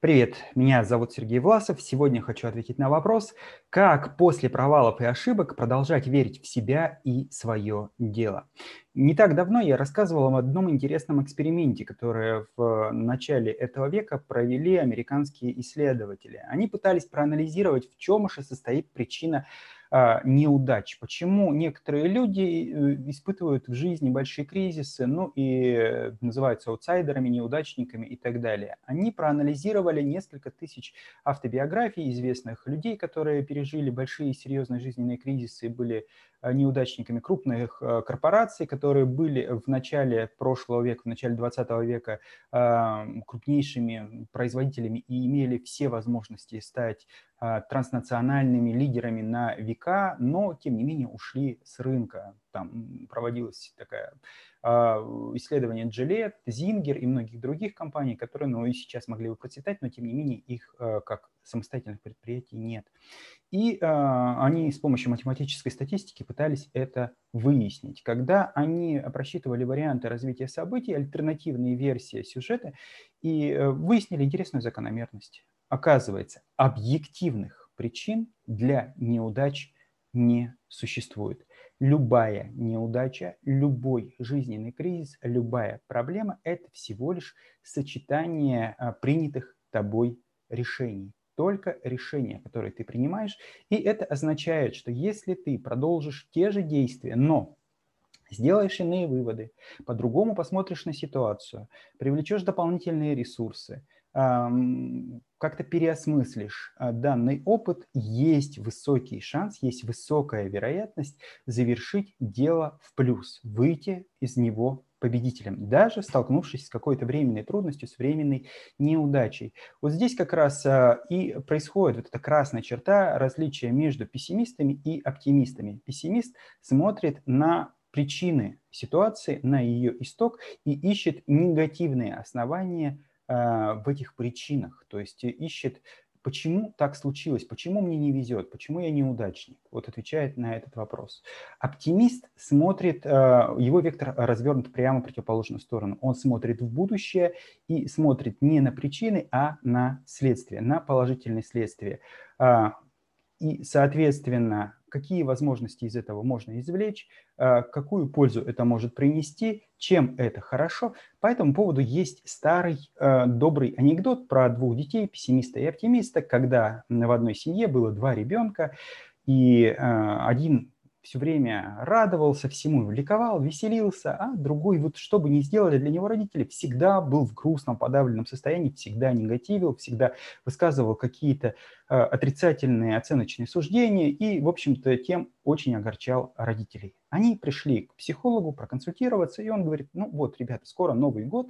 Привет, меня зовут Сергей Власов. Сегодня хочу ответить на вопрос, как после провалов и ошибок продолжать верить в себя и свое дело. Не так давно я рассказывал о одном интересном эксперименте, который в начале этого века провели американские исследователи. Они пытались проанализировать, в чем же состоит причина неудач. Почему некоторые люди э, испытывают в жизни большие кризисы, ну и называются аутсайдерами, неудачниками и так далее. Они проанализировали несколько тысяч автобиографий известных людей, которые пережили большие серьезные жизненные кризисы и были Э, неудачниками крупных э, корпораций, которые были в начале прошлого века, в начале 20 века крупнейшими производителями и имели все возможности стать э, транснациональными лидерами на века, но тем не менее ушли с рынка. Там проводилась такая исследования Gillette, Zinger и многих других компаний, которые ну, и сейчас могли бы процветать, но тем не менее их э, как самостоятельных предприятий нет. И а, они с помощью математической статистики пытались это выяснить. Когда они просчитывали варианты развития событий, альтернативные версии сюжета, и э, выяснили интересную закономерность. Оказывается, объективных причин для неудач не существует. Любая неудача, любой жизненный кризис, любая проблема – это всего лишь сочетание а, принятых тобой решений. Только решения, которые ты принимаешь. И это означает, что если ты продолжишь те же действия, но сделаешь иные выводы, по-другому посмотришь на ситуацию, привлечешь дополнительные ресурсы – как-то переосмыслишь а, данный опыт, есть высокий шанс, есть высокая вероятность завершить дело в плюс, выйти из него победителем, даже столкнувшись с какой-то временной трудностью, с временной неудачей. Вот здесь как раз а, и происходит вот эта красная черта различия между пессимистами и оптимистами. Пессимист смотрит на причины ситуации, на ее исток и ищет негативные основания в этих причинах, то есть ищет, почему так случилось, почему мне не везет, почему я неудачник. Вот отвечает на этот вопрос. Оптимист смотрит, а, его вектор развернут прямо в противоположную сторону. Он смотрит в будущее и смотрит не на причины, а на следствие, на положительные следствия. А, и, соответственно, какие возможности из этого можно извлечь, э, какую пользу это может принести, чем это хорошо. По этому поводу есть старый э, добрый анекдот про двух детей, пессимиста и оптимиста, когда в одной семье было два ребенка, и э, один все время радовался всему, ликовал, веселился, а другой, вот что бы ни сделали для него родители, всегда был в грустном, подавленном состоянии, всегда негативил, всегда высказывал какие-то э, отрицательные оценочные суждения и, в общем-то, тем очень огорчал родителей. Они пришли к психологу проконсультироваться, и он говорит, ну вот, ребята, скоро Новый год,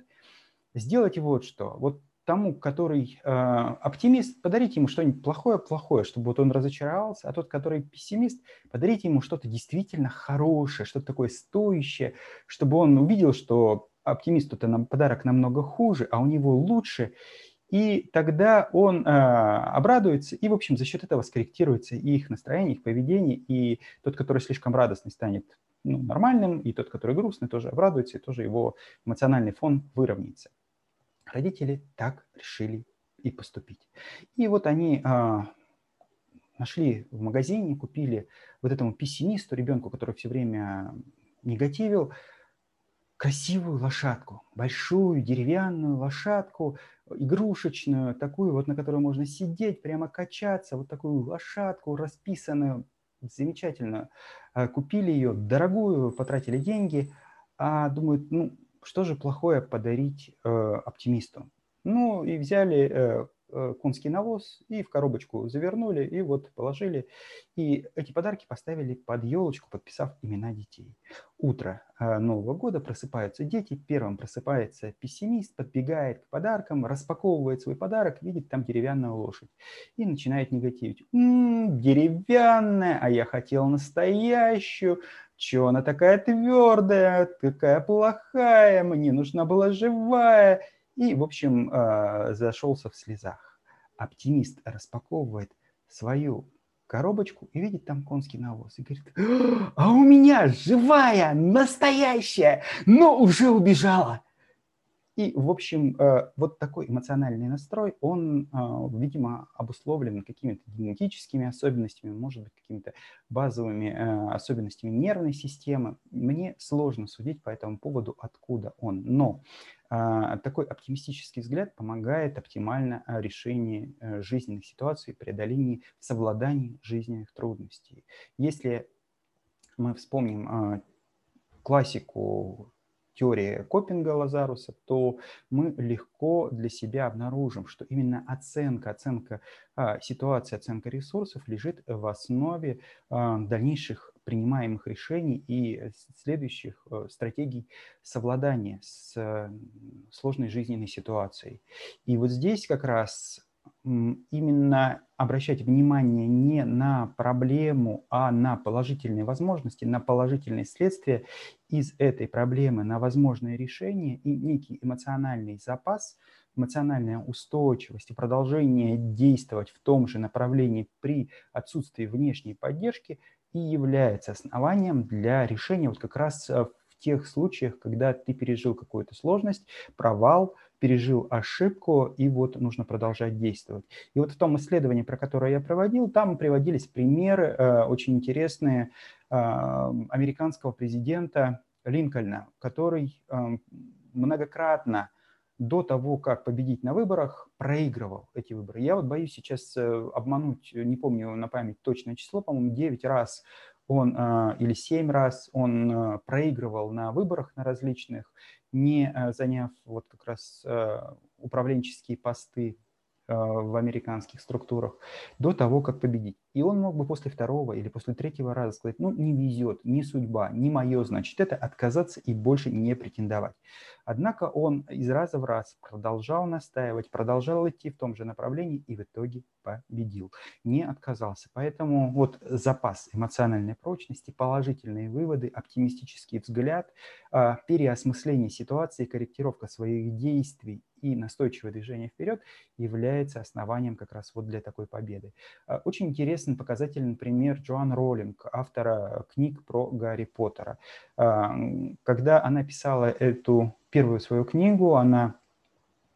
сделайте вот что, вот тому, который э, оптимист, подарите ему что-нибудь плохое-плохое, чтобы вот он разочаровался, а тот, который пессимист, подарите ему что-то действительно хорошее, что-то такое стоящее, чтобы он увидел, что оптимисту-то нам подарок намного хуже, а у него лучше, и тогда он э, обрадуется, и, в общем, за счет этого скорректируется и их настроение, их поведение, и тот, который слишком радостный, станет ну, нормальным, и тот, который грустный, тоже обрадуется, и тоже его эмоциональный фон выровняется. Родители так решили и поступить. И вот они а, нашли в магазине, купили вот этому пессимисту, ребенку, который все время негативил, красивую лошадку, большую деревянную лошадку, игрушечную, такую вот, на которой можно сидеть, прямо качаться, вот такую лошадку расписанную, замечательную. А, купили ее дорогую, потратили деньги, а думают, ну, что же плохое подарить э, оптимисту? Ну и взяли э, конский навоз и в коробочку завернули, и вот положили. И эти подарки поставили под елочку, подписав имена детей. Утро э, Нового года просыпаются дети, первым просыпается пессимист, подбегает к подаркам, распаковывает свой подарок, видит там деревянную лошадь и начинает негативить. «М-м, деревянная, а я хотел настоящую, Чего она такая твердая, такая плохая, мне нужна была живая. И, в общем, а, зашелся в слезах. Оптимист распаковывает свою коробочку и видит там конский навоз. И говорит, а у меня живая, настоящая, но уже убежала. И, в общем, э, вот такой эмоциональный настрой, он, а, видимо, обусловлен какими-то генетическими особенностями, может быть, какими-то базовыми э, особенностями нервной системы. Мне сложно судить по этому поводу, откуда он. Но а, такой оптимистический взгляд помогает оптимально а, решении э, жизненных ситуаций, преодолении, совладании жизненных трудностей. Если мы вспомним классику теории Копинга Лазаруса, то мы легко для себя обнаружим, что именно оценка, оценка а, ситуации, оценка ресурсов лежит в основе а, дальнейших принимаемых решений и следующих а, стратегий совладания с а, сложной жизненной ситуацией. И вот здесь как раз именно обращать внимание не на проблему, а на положительные возможности, на положительные следствия из этой проблемы, на возможные решения и некий эмоциональный запас, эмоциональная устойчивость и продолжение действовать в том же направлении при отсутствии внешней поддержки и является основанием для решения вот как раз э, в тех случаях, когда ты пережил какую-то сложность, провал, пережил ошибку, и вот нужно продолжать действовать. И вот в том исследовании, про которое я проводил, там приводились примеры э, очень интересные э, американского президента Линкольна, который э, многократно до того, как победить на выборах, проигрывал эти выборы. Я вот боюсь сейчас э, обмануть, не помню на память точное число, по-моему, 9 раз он э, или 7 раз он э, проигрывал на выборах на различных, не заняв вот как раз управленческие посты в американских структурах до того, как победить. И он мог бы после второго или после третьего раза сказать, ну, не везет, не судьба, не мое, значит, это отказаться и больше не претендовать. Однако он из раза в раз продолжал настаивать, продолжал идти в том же направлении и в итоге победил, не отказался. Поэтому вот запас эмоциональной прочности, положительные выводы, оптимистический взгляд, а, переосмысление ситуации, корректировка своих действий и настойчивое движение вперед является основанием как раз вот для такой победы. А, очень интересный показательный пример Джоан Роллинг, автора книг про Гарри Поттера. А, когда она писала эту первую свою книгу, она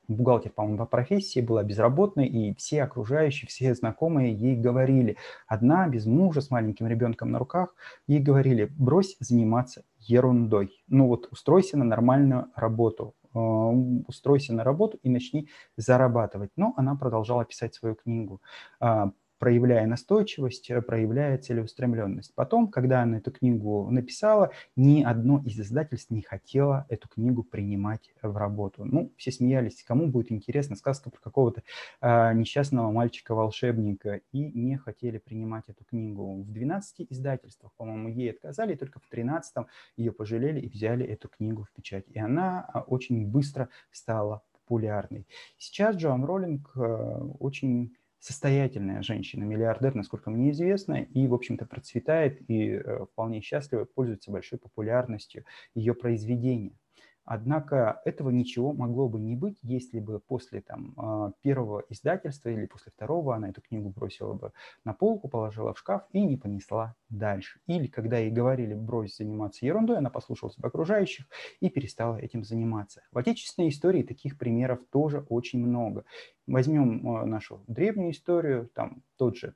бухгалтер, по-моему, по профессии, была безработной, и все окружающие, все знакомые ей говорили, одна без мужа, с маленьким ребенком на руках, ей говорили, брось заниматься ерундой. Ну вот устройся на нормальную работу, э, устройся на работу и начни зарабатывать. Но она продолжала писать свою книгу. Проявляя настойчивость, э, проявляя целеустремленность. Потом, когда она эту книгу написала, ни одно из издательств не хотело эту книгу принимать в работу. Ну, все смеялись, кому будет интересна сказка про какого-то э, несчастного мальчика-волшебника, и не хотели принимать эту книгу. В 12 издательствах, по-моему, ей отказали, только в 13 ее пожалели и взяли эту книгу в печать. И она а, очень быстро стала популярной. Сейчас Джоан Роллинг э, очень состоятельная женщина, миллиардер, насколько мне известно, и, в общем-то, процветает и э, вполне счастливо пользуется большой популярностью ее произведения. Однако этого ничего могло бы не быть, если бы после там, а, первого издательства или после второго она эту книгу бросила бы на полку, положила в шкаф и не понесла дальше. Или когда ей говорили брось заниматься ерундой, она послушалась бы окружающих и перестала этим заниматься. В отечественной истории таких примеров тоже очень много. Возьмем а, нашу древнюю историю, там тот же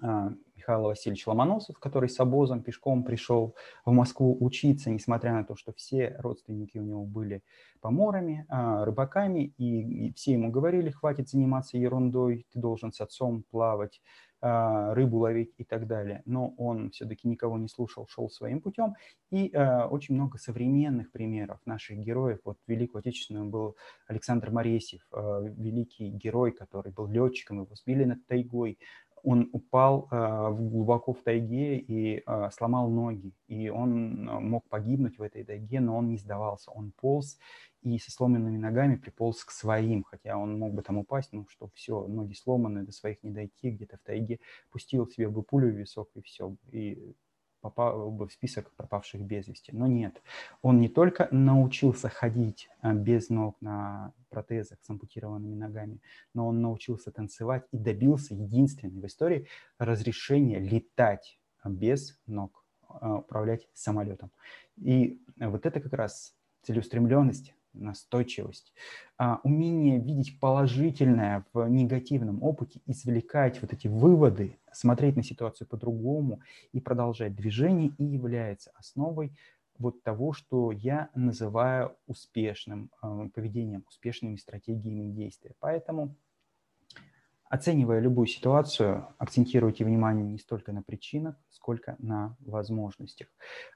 Михаил Васильевич Ломоносов, который с обозом пешком пришел в Москву учиться, несмотря на то, что все родственники у него были поморами, а, рыбаками, и, все ему говорили, хватит заниматься ерундой, ты должен с отцом плавать, а, рыбу ловить и так далее. Но он все-таки никого не слушал, шел своим путем. И очень много современных примеров наших героев. Вот Великую Отечественную был Александр Моресьев, великий герой, который был летчиком, его сбили над тайгой, он упал э, глубоко в тайге и э, сломал ноги. И он э, мог погибнуть в этой тайге, но он не сдавался. Он полз и со сломанными ногами приполз к своим, хотя он мог бы там упасть, ну что, все, ноги сломаны, до своих не дойти, где-то в тайге, пустил себе бы пулю в висок и все. И попал бы в список пропавших без вести. Но нет, он не только научился ходить а, без ног на протезах с ампутированными ногами, но он научился танцевать и добился единственной в истории разрешения летать без ног, а, управлять самолетом. И вот это как раз целеустремленность, настойчивость, а, умение видеть положительное в негативном опыте, извлекать вот эти выводы, смотреть на ситуацию по-другому и продолжать движение и является основой вот того, что я называю успешным э, поведением, успешными стратегиями действия. Поэтому, оценивая любую ситуацию, акцентируйте внимание не столько на причинах, сколько на возможностях.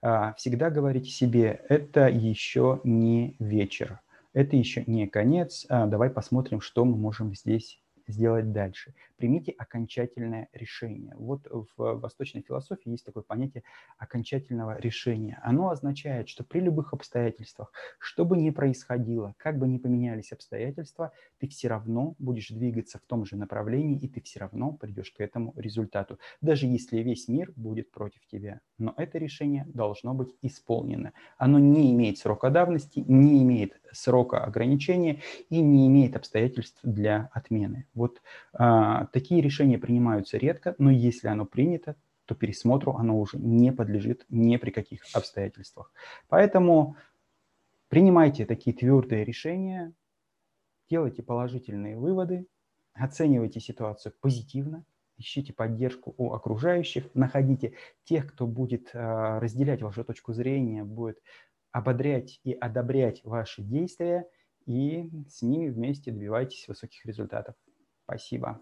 Э, всегда говорите себе, это еще не вечер, это еще не конец, э, давай посмотрим, что мы можем здесь сделать дальше. Примите окончательное решение. Вот в восточной философии есть такое понятие окончательного решения. Оно означает, что при любых обстоятельствах, что бы ни происходило, как бы ни поменялись обстоятельства, ты все равно будешь двигаться в том же направлении, и ты все равно придешь к этому результату, даже если весь мир будет против тебя. Но это решение должно быть исполнено. Оно не имеет срока давности, не имеет срока ограничения и не имеет обстоятельств для отмены. Вот а, такие решения принимаются редко, но если оно принято, то пересмотру оно уже не подлежит ни при каких обстоятельствах. Поэтому принимайте такие твердые решения, делайте положительные выводы, оценивайте ситуацию позитивно, ищите поддержку у окружающих, находите тех, кто будет а, разделять вашу точку зрения, будет ободрять и одобрять ваши действия, и с ними вместе добивайтесь высоких результатов. Спасибо.